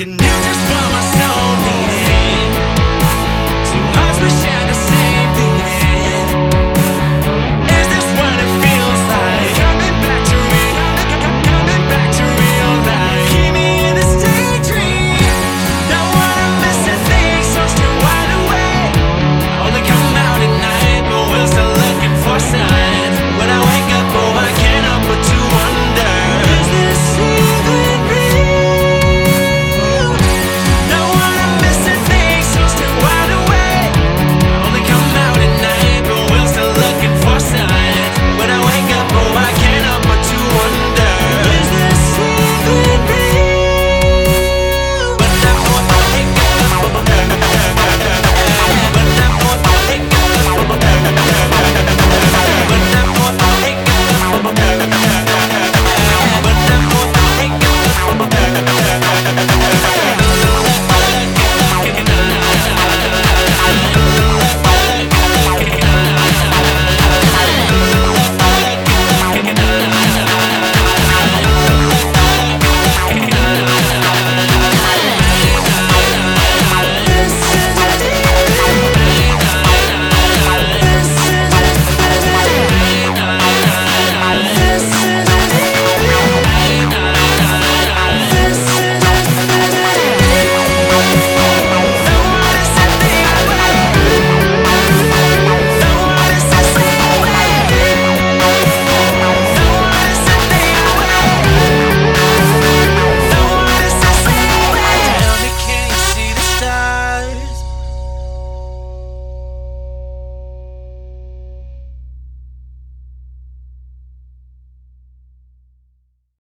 can make this promise.